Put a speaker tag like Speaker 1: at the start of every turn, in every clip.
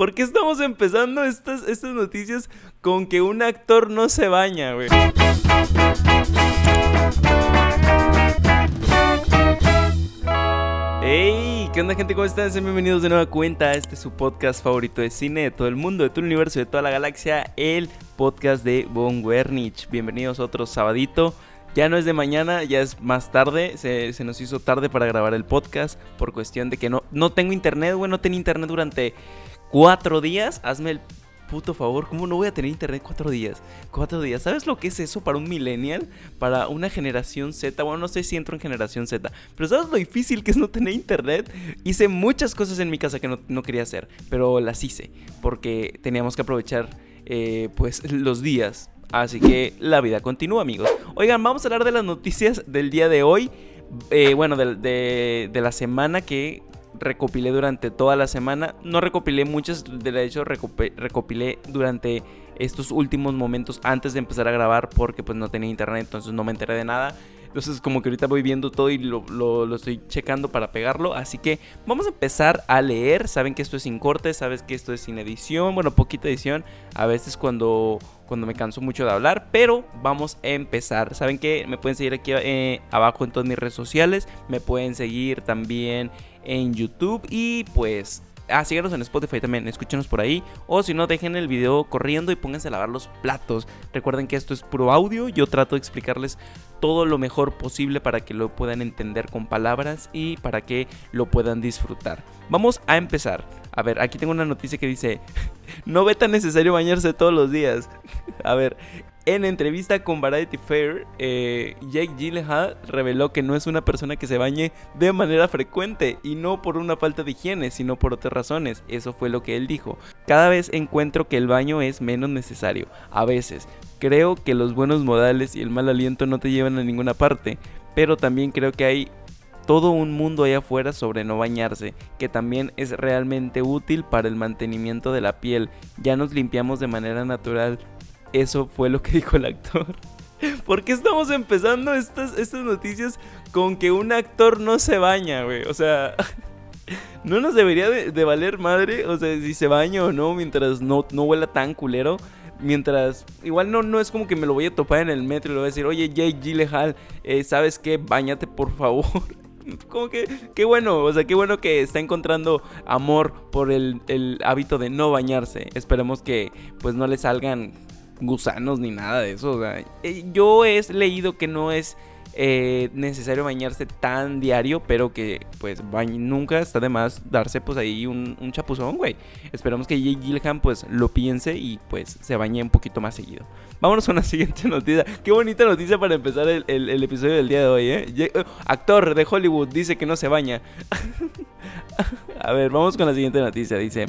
Speaker 1: ¿Por qué estamos empezando estas, noticias con que un actor no se baña, güey? Hey, ¿qué onda gente? ¿Cómo están? Sean bienvenidos de nueva cuenta a este su podcast favorito de cine de todo el mundo, de todo el universo, de toda la galaxia, el podcast de Von Wernich. Bienvenidos a otro sabadito. Ya no es de mañana, ya es más tarde. Se, se, nos hizo tarde para grabar el podcast por cuestión de que no, no tengo internet, güey. No tenía internet durante cuatro días. Hazme el puto favor, ¿cómo no voy a tener internet cuatro días? Cuatro días. ¿Sabes lo que es eso para un millennial? Para una generación Z. Bueno, no sé si entro en generación Z. Pero ¿sabes lo difícil que es no tener internet? Hice muchas cosas en mi casa que no, no quería hacer. Pero las hice. Porque teníamos que aprovechar eh, pues los días. Así que la vida continúa, amigos. Oigan, vamos a hablar de las noticias del día de hoy. Eh, bueno, de, de, de la semana que recopilé durante toda la semana. No recopilé muchas, de hecho recopilé durante estos últimos momentos antes de empezar a grabar porque pues no tenía internet, entonces no me enteré de nada. Entonces como que ahorita voy viendo todo y lo, lo, estoy checando para pegarlo. Así que vamos a empezar a leer. Saben que esto es sin corte, sabes que esto es sin edición. Bueno, poquita edición. A veces cuando, cuando me canso mucho de hablar. Pero vamos a empezar. Saben que me pueden seguir aquí eh, abajo en todas mis redes sociales. Me pueden seguir también en YouTube. Y pues Ah, síganos en Spotify también, escúchenos por ahí. O si no, dejen el video corriendo y pónganse a lavar los platos. Recuerden que esto es puro audio. Yo trato de explicarles todo lo mejor posible para que lo puedan entender con palabras y para que lo puedan disfrutar. Vamos a empezar. A ver, aquí tengo una noticia que dice, no ve tan necesario bañarse todos los días. a ver, en entrevista con Variety Fair, eh, Jake Gyllenhaal reveló que no es una persona que se bañe de manera frecuente y no por una falta de higiene, sino por otras razones. Eso fue lo que él dijo. Cada vez encuentro que el baño es menos necesario. A veces, creo que los buenos modales y el mal aliento no te llevan a ninguna parte, pero también creo que hay todo un mundo allá afuera sobre no bañarse, que también es realmente útil para el mantenimiento de la piel. Ya nos limpiamos de manera natural eso fue lo que dijo el actor. ¿Por qué estamos empezando estas, noticias con que un actor no se baña, güey? O sea, no nos debería de, valer madre, o sea, si se baña o no, mientras no, no huela tan culero. Mientras, igual no, no es como que me lo voy a topar en el metro y le voy a decir, oye, Jake Gyllenhaal, eh, ¿sabes qué? Báñate por favor. como que, qué bueno, o sea, qué bueno que está encontrando amor por el, el hábito de no bañarse. Esperemos que pues no le salgan gusanos ni nada de eso. O sea, eh, yo he leído que no es eh, necesario bañarse tan diario, pero que pues nunca está de más darse pues ahí un, un chapuzón, güey. Esperamos que Jake Gilham pues lo piense y pues se bañe un poquito más seguido. Vámonos con la siguiente noticia. Qué bonita noticia para empezar el, el, episodio del día de hoy, ¿eh? Actor de Hollywood dice que no se baña. A ver, vamos con la siguiente noticia. Dice...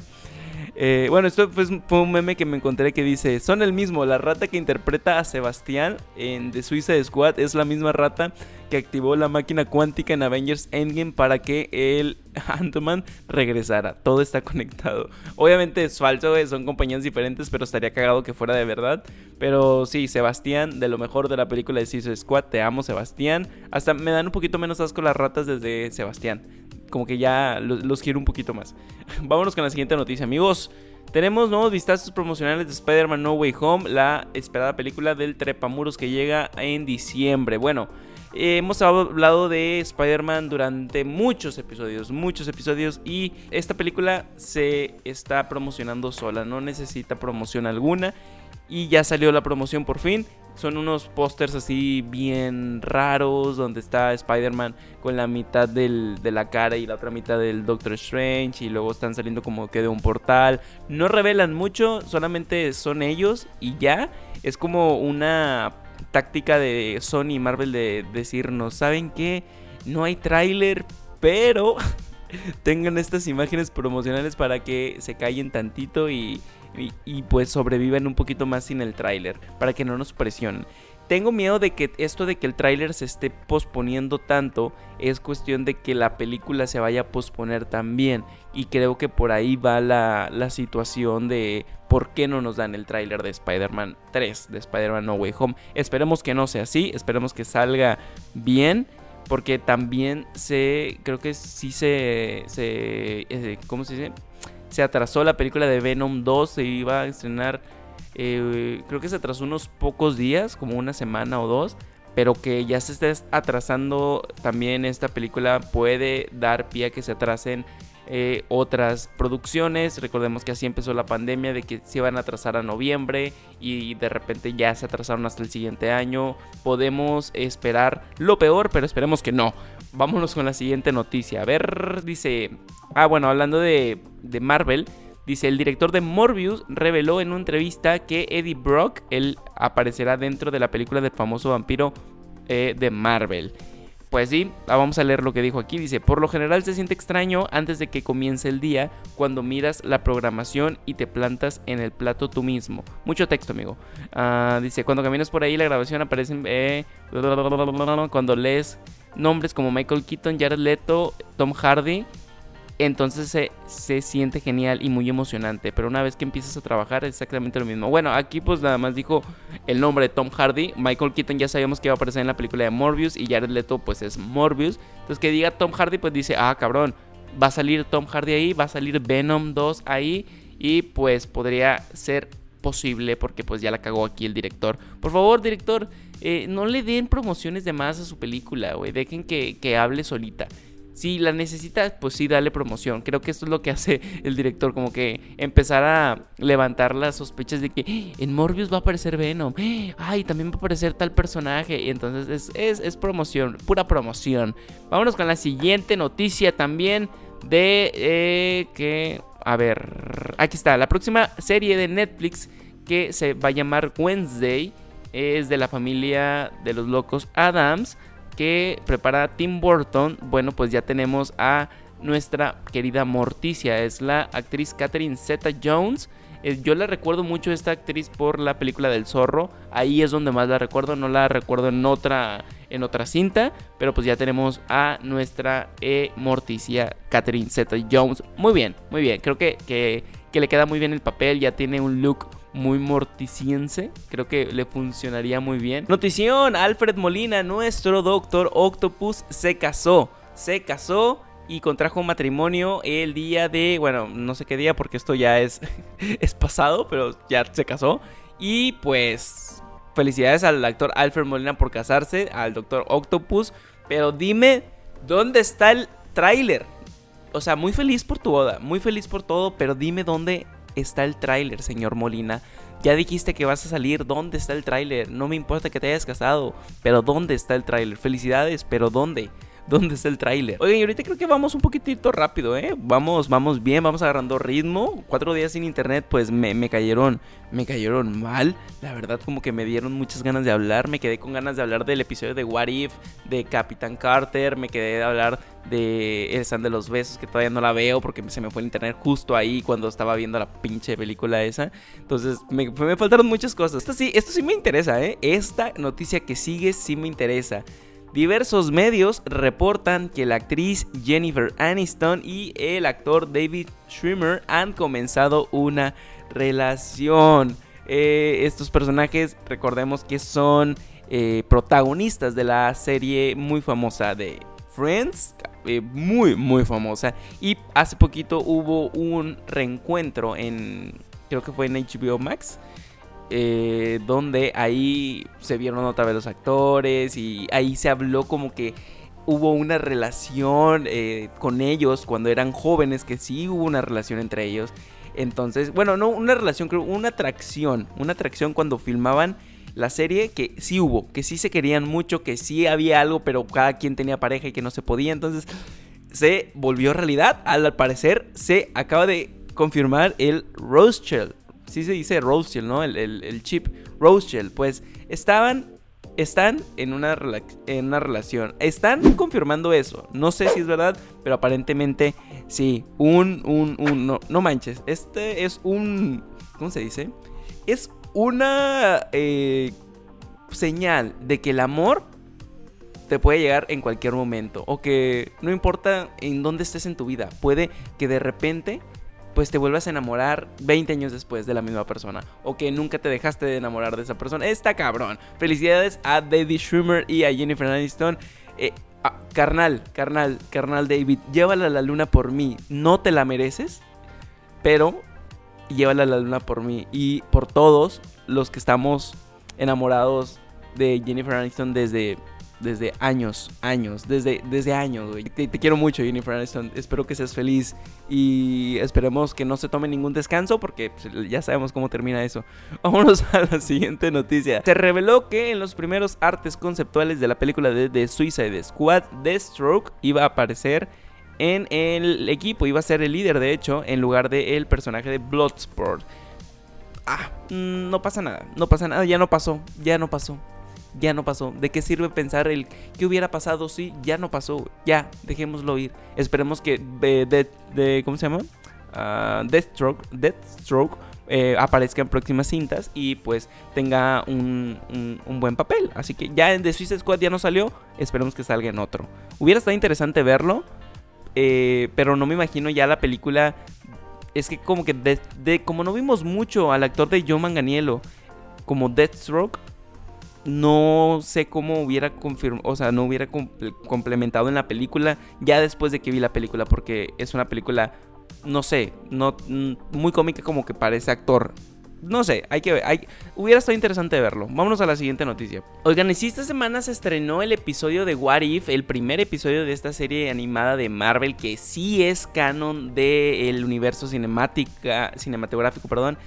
Speaker 1: Eh, bueno, esto fue un meme que me encontré que dice, son el mismo, la rata que interpreta a Sebastián en The Suicide Squad es la misma rata que activó la máquina cuántica en Avengers Endgame para que el Ant-Man regresara. Todo está conectado. Obviamente es falso, son compañías diferentes, pero estaría cagado que fuera de verdad. Pero sí, Sebastián, de lo mejor de la película de Suicide Squad, te amo Sebastián. Hasta me dan un poquito menos asco las ratas desde Sebastián como que ya los, quiero un poquito más. Vámonos con la siguiente noticia, amigos. Tenemos nuevos vistazos promocionales de Spider-Man No Way Home, la esperada película del Trepamuros que llega en diciembre. Bueno, hemos hablado de Spider-Man durante muchos episodios, muchos episodios y esta película se está promocionando sola, no necesita promoción alguna y ya salió la promoción por fin. Son unos pósters así bien raros donde está Spider-Man con la mitad de la cara y la otra mitad del Doctor Strange y luego están saliendo como que de un portal. No revelan mucho, solamente son ellos y ya. Es como una táctica de Sony y Marvel de decirnos, ¿saben qué? No hay tráiler, pero tengan estas imágenes promocionales para que se callen tantito y y, pues sobreviven un poquito más sin el tráiler, para que no nos presionen. Tengo miedo de que esto de que el tráiler se esté posponiendo tanto es cuestión de que la película se vaya a posponer también. Y creo que por ahí va la, la situación de por qué no nos dan el tráiler de Spider-Man 3, de Spider-Man No Way Home. Esperemos que no sea así, esperemos que salga bien porque también se creo que sí se, se eh, ¿cómo se dice? Se atrasó la película de Venom 2, se iba a estrenar, eh, creo que se atrasó unos pocos días, como una semana o dos, pero que ya se esté atrasando también esta película puede dar pie a que se atrasen eh, otras producciones. Recordemos que así empezó la pandemia, de que se iban a atrasar a noviembre y de repente ya se atrasaron hasta el siguiente año. Podemos esperar lo peor, pero esperemos que no. Vámonos con la siguiente noticia. A ver, dice... Ah, bueno, hablando de, de Marvel. Dice, el director de Morbius reveló en una entrevista que Eddie Brock, él aparecerá dentro de la película del famoso vampiro eh, de Marvel. Pues sí, ah, vamos a leer lo que dijo aquí. Dice, por lo general se siente extraño antes de que comience el día cuando miras la programación y te plantas en el plato tú mismo. Mucho texto, amigo. Ah, dice, cuando caminas por ahí la grabación aparece... Eh, cuando lees nombres como Michael Keaton, Jared Leto, Tom Hardy entonces se, siente genial y muy emocionante. Pero una vez que empiezas a trabajar es exactamente lo mismo. Bueno, aquí pues nada más dijo el nombre de Tom Hardy. Michael Keaton ya sabíamos que iba a aparecer en la película de Morbius y Jared Leto pues es Morbius. Entonces que diga Tom Hardy pues dice, ah cabrón, va a salir Tom Hardy ahí, va a salir Venom 2 ahí y pues podría ser posible porque pues ya la cagó aquí el director. Por favor, director, eh, no le den promociones de más a su película, güey. Dejen que, que hable solita si la necesitas, pues sí, dale promoción. Creo que esto es lo que hace el director, como que empezar a levantar las sospechas de que ¡Ah! en Morbius va a aparecer Venom. ¡Ah! Ay, también va a aparecer tal personaje. Y entonces es, promoción, pura promoción. Vámonos con la siguiente noticia también de eh, que... A ver, aquí está, la próxima serie de Netflix que se va a llamar Wednesday es de la familia de los locos Adams que prepara Tim Burton, bueno, pues ya tenemos a nuestra querida Morticia, es la actriz Catherine Zeta Jones. Eh, yo la recuerdo mucho esta actriz por la película del zorro. Ahí es donde más la recuerdo. No la recuerdo en otra, en otra cinta. Pero pues ya tenemos a nuestra eh, Morticia Catherine Zeta Jones. Muy bien, muy bien. Creo que, que, que le queda muy bien el papel. Ya tiene un look muy morticiense. Creo que le funcionaría muy bien. Notición, Alfred Molina, nuestro Doctor Octopus, se casó. Se casó y contrajo matrimonio el día de, bueno, no sé qué día porque esto ya es, es pasado, pero ya se casó. Y pues felicidades al actor Alfred Molina por casarse, al Doctor Octopus. Pero dime, ¿dónde está el tráiler? O sea, muy feliz por tu boda, muy feliz por todo, pero dime dónde está el tráiler, señor Molina? Ya dijiste que vas a salir, ¿dónde está el tráiler? No me importa que te hayas casado, pero ¿dónde está el tráiler? Felicidades, pero ¿dónde? ¿Dónde está el tráiler? Oigan, y ahorita creo que vamos un poquitito rápido, ¿eh? Vamos, vamos bien, vamos agarrando ritmo. Cuatro días sin internet, pues me, cayeron, me cayeron mal. La verdad, como que me dieron muchas ganas de hablar. Me quedé con ganas de hablar del episodio de What If, de Capitán Carter. Me quedé de hablar de El San de los Besos, que todavía no la veo porque se me fue el internet justo ahí cuando estaba viendo la pinche película esa. Entonces, me, me faltaron muchas cosas. Esto sí, esto sí me interesa, ¿eh? Esta noticia que sigue sí me interesa. Diversos medios reportan que la actriz Jennifer Aniston y el actor David Schwimmer han comenzado una relación. Eh, estos personajes, recordemos que son eh, protagonistas de la serie muy famosa de Friends, eh, muy, muy famosa. Y hace poquito hubo un reencuentro en, creo que fue en HBO Max eh, donde ahí se vieron otra vez los actores y ahí se habló como que hubo una relación eh, con ellos cuando eran jóvenes, que sí hubo una relación entre ellos. Entonces, bueno, no una relación, creo, una atracción, una atracción cuando filmaban la serie que sí hubo, que sí se querían mucho, que sí había algo, pero cada quien tenía pareja y que no se podía. Entonces, se volvió realidad. Al parecer, se acaba de confirmar el Rothschild sí se dice Rothschild, ¿no? El, chip Rothschild. Pues estaban, están en una, en una relación. Están confirmando eso. No sé si es verdad, pero aparentemente sí. Un, un, un, no, no manches. Este es un, ¿cómo se dice? Es una eh, señal de que el amor te puede llegar en cualquier momento. O que no importa en dónde estés en tu vida. Puede que de repente pues te vuelvas a enamorar 20 años después de la misma persona. O que nunca te dejaste de enamorar de esa persona. Está cabrón. Felicidades a David Schwimmer y a Jennifer Aniston. Eh, ah, carnal, carnal, carnal David, llévala a la luna por mí. ¿No te la mereces? pero llévala a la luna por mí y por todos los que estamos enamorados de Jennifer Aniston desde desde años, años, desde, desde años, güey. Te, quiero mucho, Jennifer Aniston. Espero que seas feliz y esperemos que no se tome ningún descanso porque pues, ya sabemos cómo termina eso. Vámonos a la siguiente noticia. Se reveló que en los primeros artes conceptuales de la película de The Suicide Squad, Deathstroke iba a aparecer en el equipo, iba a ser el líder de hecho, en lugar del personaje de Bloodsport. Ah, mm, no pasa nada, no pasa nada, ya no pasó, ya no pasó ya no pasó. ¿De qué sirve pensar el qué hubiera pasado si ya no pasó? Ya, dejémoslo ir. Esperemos que de, de, ¿cómo se llama? Uh, Deathstroke, Deathstroke eh, aparezca en próximas cintas y pues tenga un, un, buen papel. Así que ya en The Suicide Squad ya no salió, esperemos que salga en otro. Hubiera estado interesante verlo, eh, pero no me imagino ya la película. Es que como que de, como no vimos mucho al actor de Joe Manganiello como Deathstroke, no sé cómo hubiera confirmado, o sea, no hubiera complementado en la película ya después de que vi la película, porque es una película, no sé, no muy cómica como que parece actor. No sé, hay que ver, hay, hubiera estado interesante verlo. Vámonos a la siguiente noticia. Oigan, y si esta semana se estrenó el episodio de What If, el primer episodio de esta serie animada de Marvel, que sí es canon del universo cinemática, cinematográfico, perdón.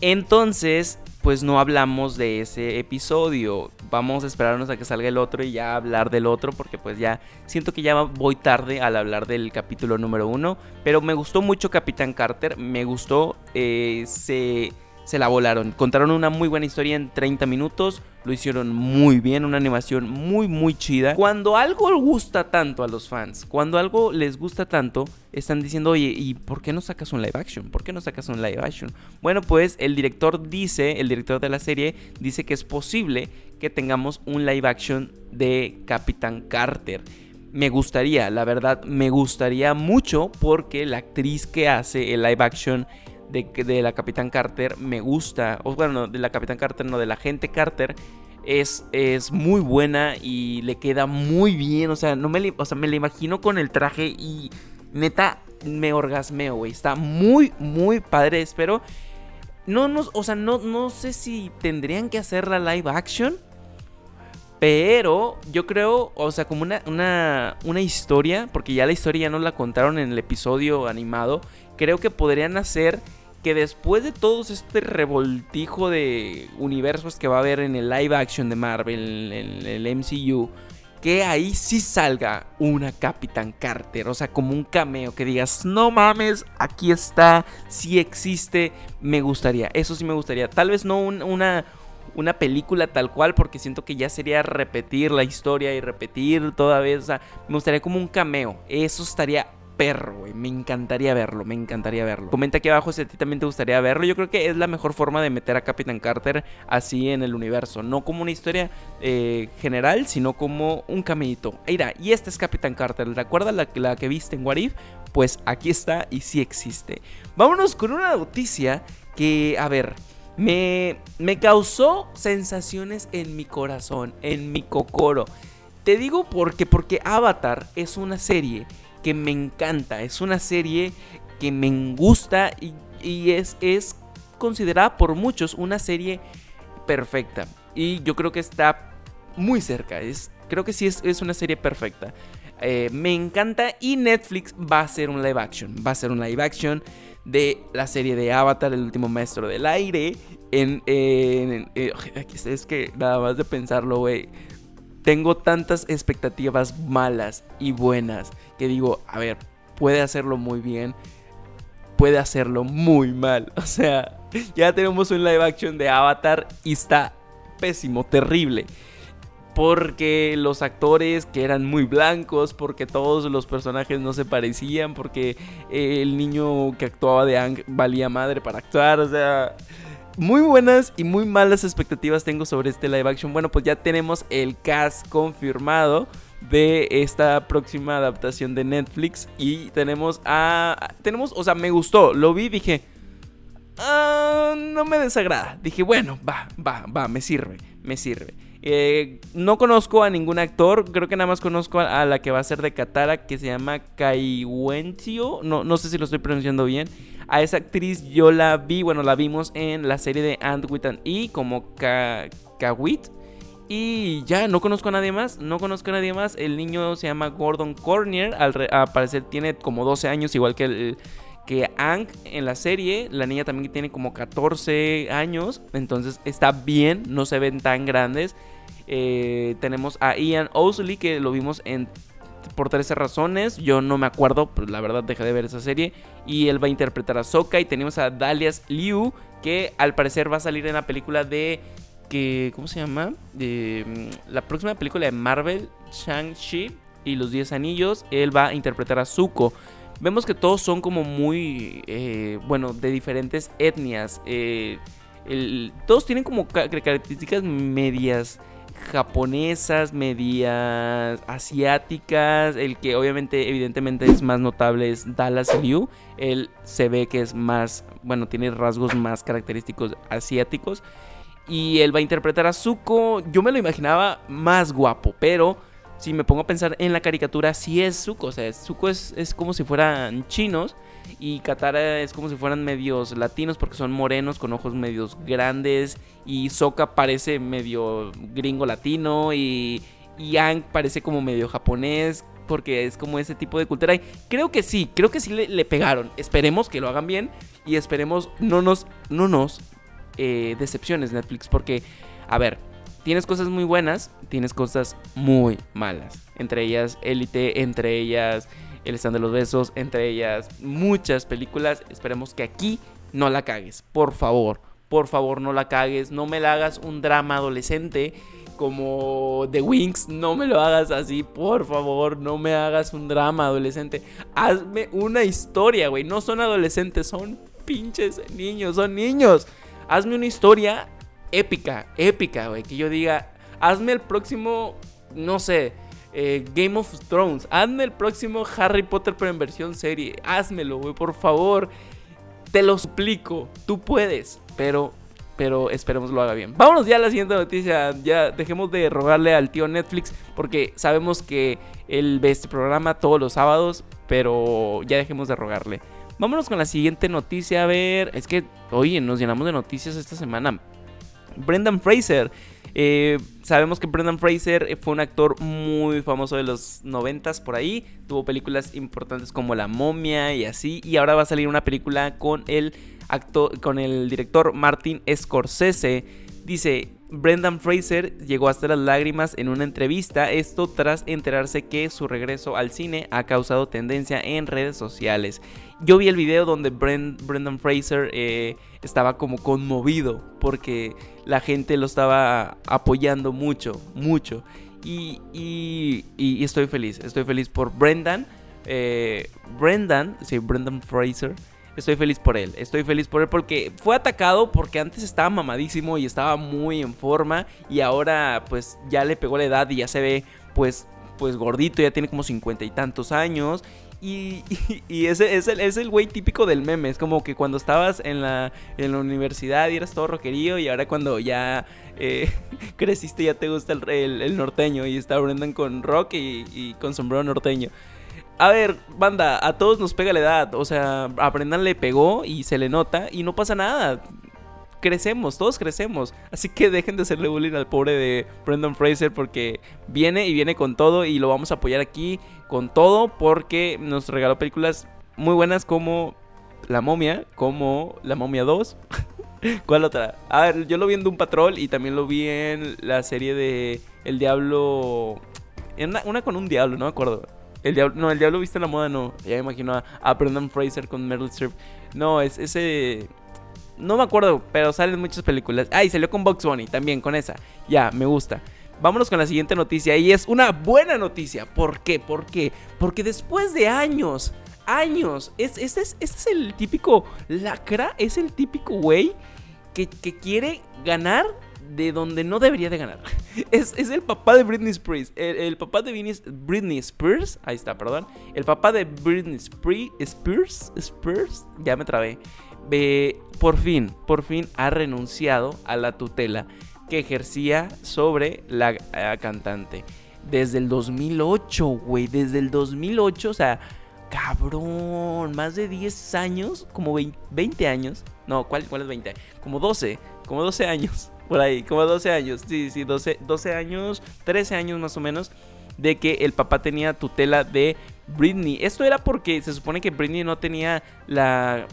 Speaker 1: Entonces, pues no hablamos de ese episodio. Vamos a esperarnos a que salga el otro y ya hablar del otro porque pues ya siento que ya voy tarde al hablar del capítulo número uno. Pero me gustó mucho Capitán Carter, me gustó, eh, se se la volaron. Contaron una muy buena historia en 30 minutos. Lo hicieron muy bien, una animación muy muy chida. Cuando algo gusta tanto a los fans, cuando algo les gusta tanto, están diciendo, oye, ¿y por qué no sacas un live action? ¿Por qué no sacas un live action? Bueno, pues el director dice, el director de la serie, dice que es posible que tengamos un live action de Capitán Carter. Me gustaría, la verdad, me gustaría mucho porque la actriz que hace el live action de, la Capitán Carter me gusta, o bueno, de la Capitán Carter, no, de la gente Carter, es, es muy buena y le queda muy bien, o sea, no me, o sea, me la imagino con el traje y neta me orgasmeo, güey, está muy, muy padre, espero. No, no, o sea, no, no sé si tendrían que hacer la live action. Pero yo creo, o sea, como una, una, una, historia, porque ya la historia ya no la contaron en el episodio animado, creo que podrían hacer que después de todo este revoltijo de universos que va a haber en el live action de Marvel, en el MCU, que ahí sí salga una Capitán Carter, o sea, como un cameo, que digas, no mames, aquí está, sí existe, me gustaría, eso sí me gustaría, tal vez no una, una película tal cual, porque siento que ya sería repetir la historia y repetir toda vez, o sea, me gustaría como un cameo, eso estaría perro. Me encantaría verlo, me encantaría verlo. Comenta aquí abajo si a ti también te gustaría verlo. Yo creo que es la mejor forma de meter a Capitán Carter así en el universo. No como una historia eh, general, sino como un camellito. Mira, y este es Capitán Carter. ¿Recuerdas la, la que viste en Warif? Pues aquí está y sí existe. Vámonos con una noticia que, a ver, me, me causó sensaciones en mi corazón, en mi cocoro. Te digo porque, porque Avatar es una serie que me encanta. Es una serie que me gusta y, es, es considerada por muchos una serie perfecta. Y yo creo que está muy cerca. Es, creo que sí es, una serie perfecta. Eh, me encanta y Netflix va a hacer un live action. Va a ser un live action de la serie de Avatar, el último maestro del aire. En, eh, es que nada más de pensarlo, güey tengo tantas expectativas malas y buenas que digo, a ver, puede hacerlo muy bien, puede hacerlo muy mal. O sea, ya tenemos un live action de Avatar y está pésimo, terrible. Porque los actores que eran muy blancos, porque todos los personajes no se parecían, porque el niño que actuaba de Ang valía madre para actuar, o sea, muy buenas y muy malas expectativas tengo sobre este live action. Bueno, pues ya tenemos el cast confirmado de esta próxima adaptación de Netflix y tenemos a tenemos, o sea, me gustó, lo vi, dije, ah, no me desagrada. Dije, bueno, va, va, va, me sirve, me sirve. Eh, no conozco a ningún actor, creo que nada más conozco a, la que va a ser de Katara, que se llama Kaiwencio, no, no sé si lo estoy pronunciando bien. A esa actriz yo la vi, bueno, la vimos en la serie de Ant with an E como Kawit. Y ya, no conozco a nadie más, no conozco a nadie más. El niño se llama Gordon Cornier, al, parecer tiene como 12 años, igual que el, que en la serie, la niña también tiene como 14 años, entonces está bien, no se ven tan grandes. Eh, tenemos a Ian Owsley que lo vimos en por 13 razones. Yo no me acuerdo, pero la verdad dejé de ver esa serie. Y él va a interpretar a Sokka. Y tenemos a Dalias Liu, que al parecer va a salir en la película de. Que, ¿Cómo se llama? Mm, la próxima película de Marvel, Shang-Chi y los 10 anillos. Él va a interpretar a Zuko. Vemos que todos son como muy. Eh, bueno, de diferentes etnias. Eh, todos tienen como características medias japonesas, medias asiáticas. El que obviamente, evidentemente es más notable es Dallas Liu. Él se ve que es más, bueno, tiene rasgos más característicos asiáticos. Y él va a interpretar a Zuko. Yo me lo imaginaba más guapo, pero si me pongo a pensar en la caricatura, sí es Zuko. O sea, Zuko es, es como si fueran chinos. Y Katara es como si fueran medios latinos porque son morenos con ojos medios grandes. Y Sokka parece medio gringo latino. Y Yang parece como medio japonés porque es como ese tipo de cultura. Y creo que sí, creo que sí le, pegaron. Esperemos que lo hagan bien y esperemos no nos, no nos eh, decepciones Netflix porque, a ver, tienes cosas muy buenas, tienes cosas muy malas. Entre ellas Élite, entre ellas El stand de los besos, entre ellas muchas películas. Esperemos que aquí no la cagues, por favor. Por favor, no la cagues, no me la hagas un drama adolescente como The Wings, no me lo hagas así, por favor, no me hagas un drama adolescente. Hazme una historia, güey. No son adolescentes, son pinches niños, son niños. Hazme una historia épica, épica, güey. Que yo diga, hazme el próximo, no sé, eh, Game of Thrones. Hazme el próximo Harry Potter, pero en versión serie. Házmelo, güey, por favor. Te lo suplico. Tú puedes, pero pero esperemos lo haga bien. Vámonos ya a la siguiente noticia. Ya dejemos de rogarle al tío Netflix porque sabemos que él ve este programa todos los sábados, pero ya dejemos de rogarle. Vámonos con la siguiente noticia. A ver, es que, oye, nos llenamos de noticias esta semana. Brendan Fraser. Eh, sabemos que Brendan Fraser fue un actor muy famoso de los noventas por ahí. Tuvo películas importantes como La momia y así. Y ahora va a salir una película con el, con el director Martin Scorsese. Dice, Brendan Fraser llegó hasta las lágrimas en una entrevista, esto tras enterarse que su regreso al cine ha causado tendencia en redes sociales. Yo vi el video donde Brendan Fraser eh, estaba como conmovido porque la gente lo estaba apoyando mucho, mucho. Y, y, estoy feliz, estoy feliz por Brendan. Eh, Brendan, sí, Brendan Fraser. Estoy feliz por él, estoy feliz por él porque fue atacado porque antes estaba mamadísimo y estaba muy en forma y ahora pues ya le pegó la edad y ya se ve pues pues gordito, ya tiene como cincuenta y tantos años y, ese es el, es el güey típico del meme. Es como que cuando estabas en la, en la universidad y eras todo rockerío. Y ahora cuando ya eh, creciste ya te gusta el, el, norteño. Y está Brendan con rock y, con sombrero norteño. A ver, banda, a todos nos pega la edad. O sea, a Brendan le pegó y se le nota. Y no pasa nada crecemos, todos crecemos. Así que dejen de hacerle bullying al pobre de Brendan Fraser porque viene y viene con todo y lo vamos a apoyar aquí con todo porque nos regaló películas muy buenas como La momia, como La momia 2. ¿Cuál otra? A ver, yo lo vi en Doom Patrol y también lo vi en la serie de El Diablo... Una, una con un diablo, no me acuerdo. El diablo, no, el diablo viste la moda, no. Ya me imagino a, Brendan Fraser con Meryl Streep. No, es ese no me acuerdo, pero salen muchas películas. Ah, salió con Box Bunny también, con esa. Ya, me gusta. Vámonos con la siguiente noticia y es una buena noticia. ¿Por qué? ¿Por qué? Porque después de años, años, es, este, es, es el típico lacra, es el típico güey que, quiere ganar de donde no debería de ganar. Es, el papá de Britney Spears. El, papá de Britney, Spears. Ahí está, perdón. El papá de Britney Spears. Spears. Ya me trabé por fin, por fin ha renunciado a la tutela que ejercía sobre la eh, cantante. Desde el 2008, güey, desde el 2008, o sea, Cabrón, más de 10 años, como 20, años. No, ¿cuál, ¿cuál es 20? Como 12, como 12 años. Por ahí, como 12 años. Sí, sí, 12, 12 años, 13 años más o menos. De que el papá tenía tutela de Britney. Esto era porque se supone que Britney no tenía la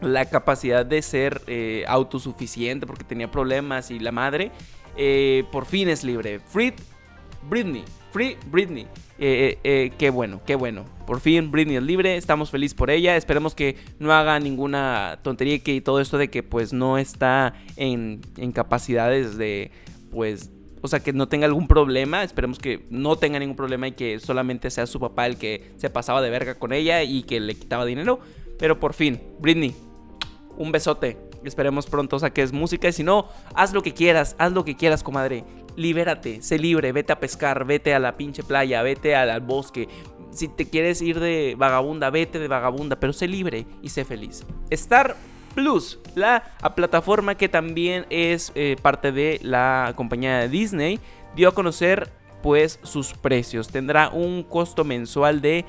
Speaker 1: la capacidad de ser eh, autosuficiente porque tenía problemas y la madre eh, por fin es libre. Free Britney, Free Britney. Eh, qué bueno, qué bueno. Por fin Britney es libre, estamos felices por ella. Esperemos que no haga ninguna tontería y que todo esto de que pues no está en, en capacidades de pues o sea, que no tenga algún problema. Esperemos que no tenga ningún problema y que solamente sea su papá el que se pasaba de verga con ella y que le quitaba dinero. Pero por fin, Britney, un besote. Esperemos pronto saques música. Y si no, haz lo que quieras, haz lo que quieras, comadre. Libérate, sé libre, vete a pescar, vete a la pinche playa, vete al, bosque. Si te quieres ir de vagabunda, vete de vagabunda, pero sé libre y sé feliz. Star Plus, la plataforma que también es eh, parte de la compañía de Disney, dio a conocer pues sus precios. Tendrá un costo mensual de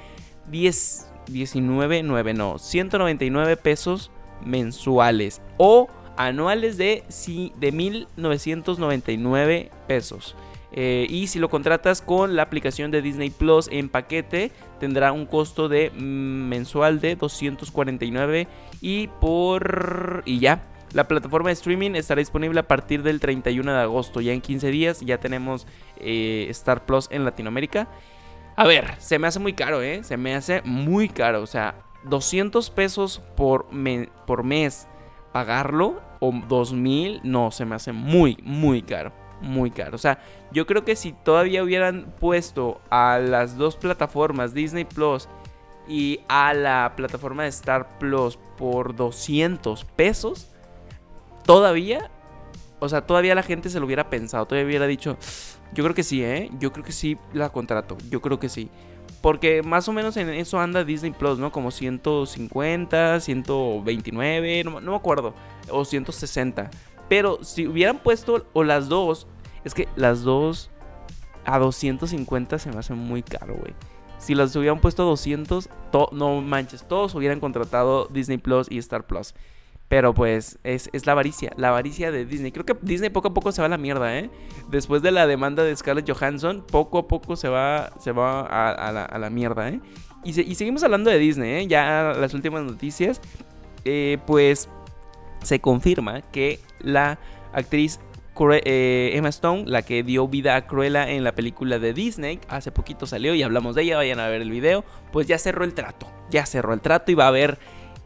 Speaker 1: 10, 19, no, 199 pesos mensuales o anuales de, de 1.999 pesos. Eh, y si lo contratas con la aplicación de Disney Plus en paquete, tendrá un costo de mm, mensual de 249 y por y ya. La plataforma de streaming estará disponible a partir del 31 de agosto, ya en 15 días ya tenemos eh, Star Plus en Latinoamérica. A ver, se me hace muy caro, ¿eh? Se me hace muy caro, o sea, 200 pesos por, por mes pagarlo o 2000, no, se me hace muy, muy caro. Muy caro. O sea, yo creo que si todavía hubieran puesto a las dos plataformas, Disney Plus y a la plataforma de Star Plus por 200 pesos, todavía, o sea, todavía la gente se lo hubiera pensado, todavía hubiera dicho, yo creo que sí, ¿eh? Yo creo que sí la contrato, yo creo que sí. Porque más o menos en eso anda Disney Plus, ¿no? Como 150, 129, no, me acuerdo. O 160. Pero si hubieran puesto o las dos, es que las dos a 250 se me hace muy caro, güey. Si las hubieran puesto a 200, no manches, todos hubieran contratado Disney Plus y Star Plus. Pero pues es, la avaricia, la avaricia de Disney. Creo que Disney poco a poco se va a la mierda, ¿eh? Después de la demanda de Scarlett Johansson, poco a poco se va, se va a, la, mierda, ¿eh? Y, seguimos hablando de Disney, ¿eh? Ya las últimas noticias. Eh, pues se confirma que la actriz eh, Emma Stone, la que dio vida a Cruella en la película de Disney, hace poquito salió y hablamos de ella, vayan a ver el video, pues ya cerró el trato, ya cerró el trato y va a haber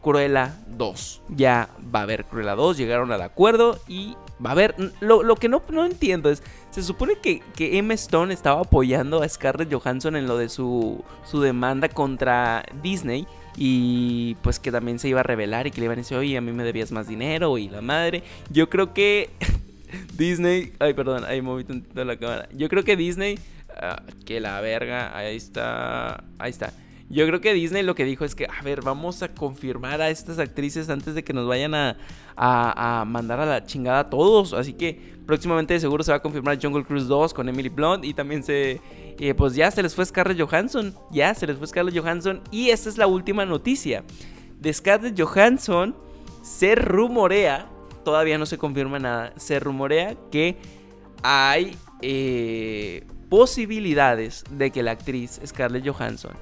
Speaker 1: Cruella 2. Ya va a haber Cruella 2, llegaron al acuerdo y va a haber... Lo, que no, no, entiendo es, se supone que, que Emma Stone estaba apoyando a Scarlett Johansson en lo de su, su demanda contra Disney y pues que también se iba a revelar y que le iban a decir, oye, a mí me debías más dinero y la madre. Yo creo que Disney... Ay, perdón, ahí moví de la cámara. Yo creo que Disney... Ah, que la verga, ahí está... Ahí está. Yo creo que Disney lo que dijo es que, a ver, vamos a confirmar a estas actrices antes de que nos vayan a, a, mandar a la chingada a todos. Así que próximamente seguro se va a confirmar Jungle Cruise 2 con Emily Blunt y también se... Eh, pues ya se les fue Scarlett Johansson. Ya se les fue Scarlett Johansson. Y esta es la última noticia. De Scarlett Johansson se rumorea, todavía no se confirma nada, se rumorea que hay eh, posibilidades de que la actriz Scarlett Johansson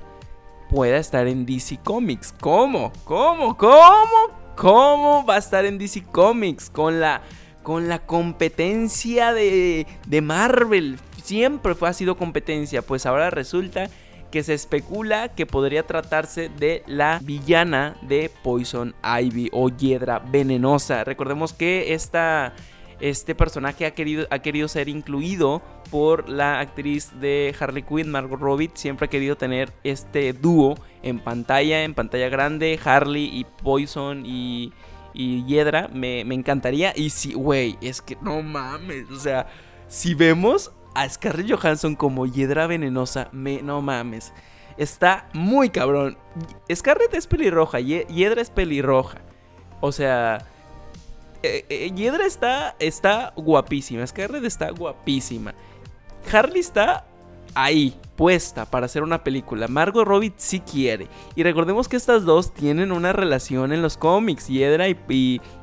Speaker 1: pueda estar en DC Comics. ¿Cómo? ¿Cómo? ¿Cómo? ¿Cómo va a estar en DC Comics? Con la, con la competencia de, de Marvel. Siempre fue, ha sido competencia. Pues ahora resulta que se especula que podría tratarse de la villana de Poison Ivy o Hiedra Venenosa. Recordemos que esta este personaje ha querido, ha querido ser incluido por la actriz de Harley Quinn, Margot Robbie. Siempre ha querido tener este dúo en pantalla, en pantalla grande, Harley y Poison y, y Hiedra. Me, encantaría. Y si, güey, es que no mames. O sea, si vemos a Scarlett Johansson como Hiedra venenosa, me, no mames. Está muy cabrón. Scarlett es pelirroja, Hiedra es pelirroja. O sea, eh, eh está, está guapísima. Scarlett está guapísima. Harley está ahí, puesta para hacer una película. Margot Robbie sí quiere. Y recordemos que estas dos tienen una relación en los cómics, Yedra y,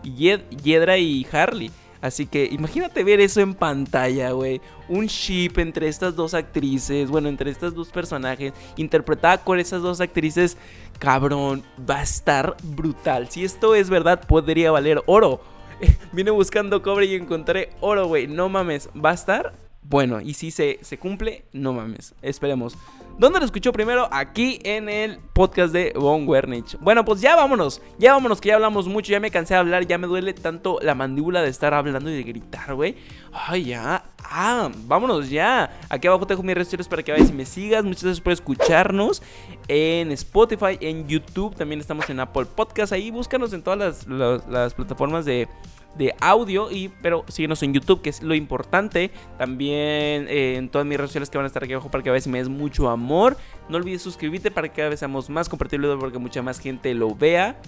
Speaker 1: y, y Harley. Así que imagínate ver eso en pantalla, güey. Un ship entre estas dos actrices, bueno, entre estos dos personajes, interpretada por esas dos actrices, cabrón, va a estar brutal. Si esto es verdad, podría valer oro. Vine buscando cobre y encontré oro, güey. No mames, va a estar bueno. Y si se, se cumple, no mames. Esperemos. ¿Dónde lo escuchó primero? Aquí en el podcast de Von Wernich. Bueno, pues ya vámonos. Ya vámonos, que ya hablamos mucho. Ya me cansé de hablar. Ya me duele tanto la mandíbula de estar hablando y de gritar, güey. Ay, ya. Ah, vámonos ya. Aquí abajo te dejo mis redes para que vayas y me sigas. Muchas gracias por escucharnos en Spotify, en YouTube. También estamos en Apple Podcast. Ahí búscanos en todas las plataformas de de audio, y, pero síguenos en YouTube, que es lo importante. También eh, en todas mis redes sociales que van a estar aquí abajo para que a veces me des mucho amor. No olvides suscribirte para que cada vez seamos más compartibles porque mucha más gente lo vea.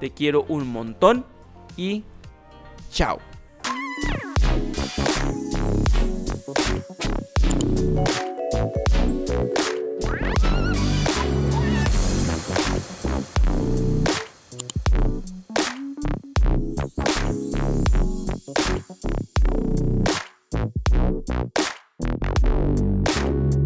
Speaker 1: Te quiero un montón y chao. Thank you.